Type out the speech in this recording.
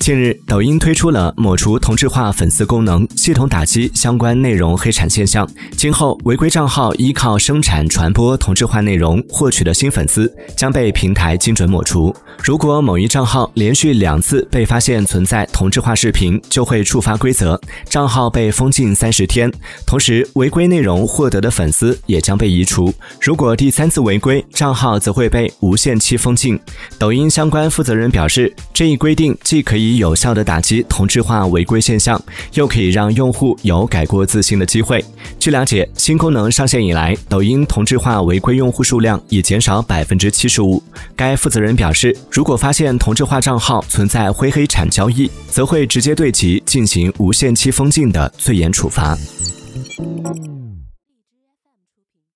近日，抖音推出了抹除同质化粉丝功能，系统打击相关内容黑产现象。今后，违规账号依靠生产、传播同质化内容获取的新粉丝将被平台精准抹除。如果某一账号连续两次被发现存在同质化视频，就会触发规则，账号被封禁三十天。同时，违规内容获得的粉丝也将被移除。如果第三次违规，账号则会被无限期封禁。抖音相关负责人表示，这一规定既可可以有效的打击同质化违规现象，又可以让用户有改过自新的机会。据了解，新功能上线以来，抖音同质化违规用户数量已减少百分之七十五。该负责人表示，如果发现同质化账号存在灰黑产交易，则会直接对其进行无限期封禁的最严处罚。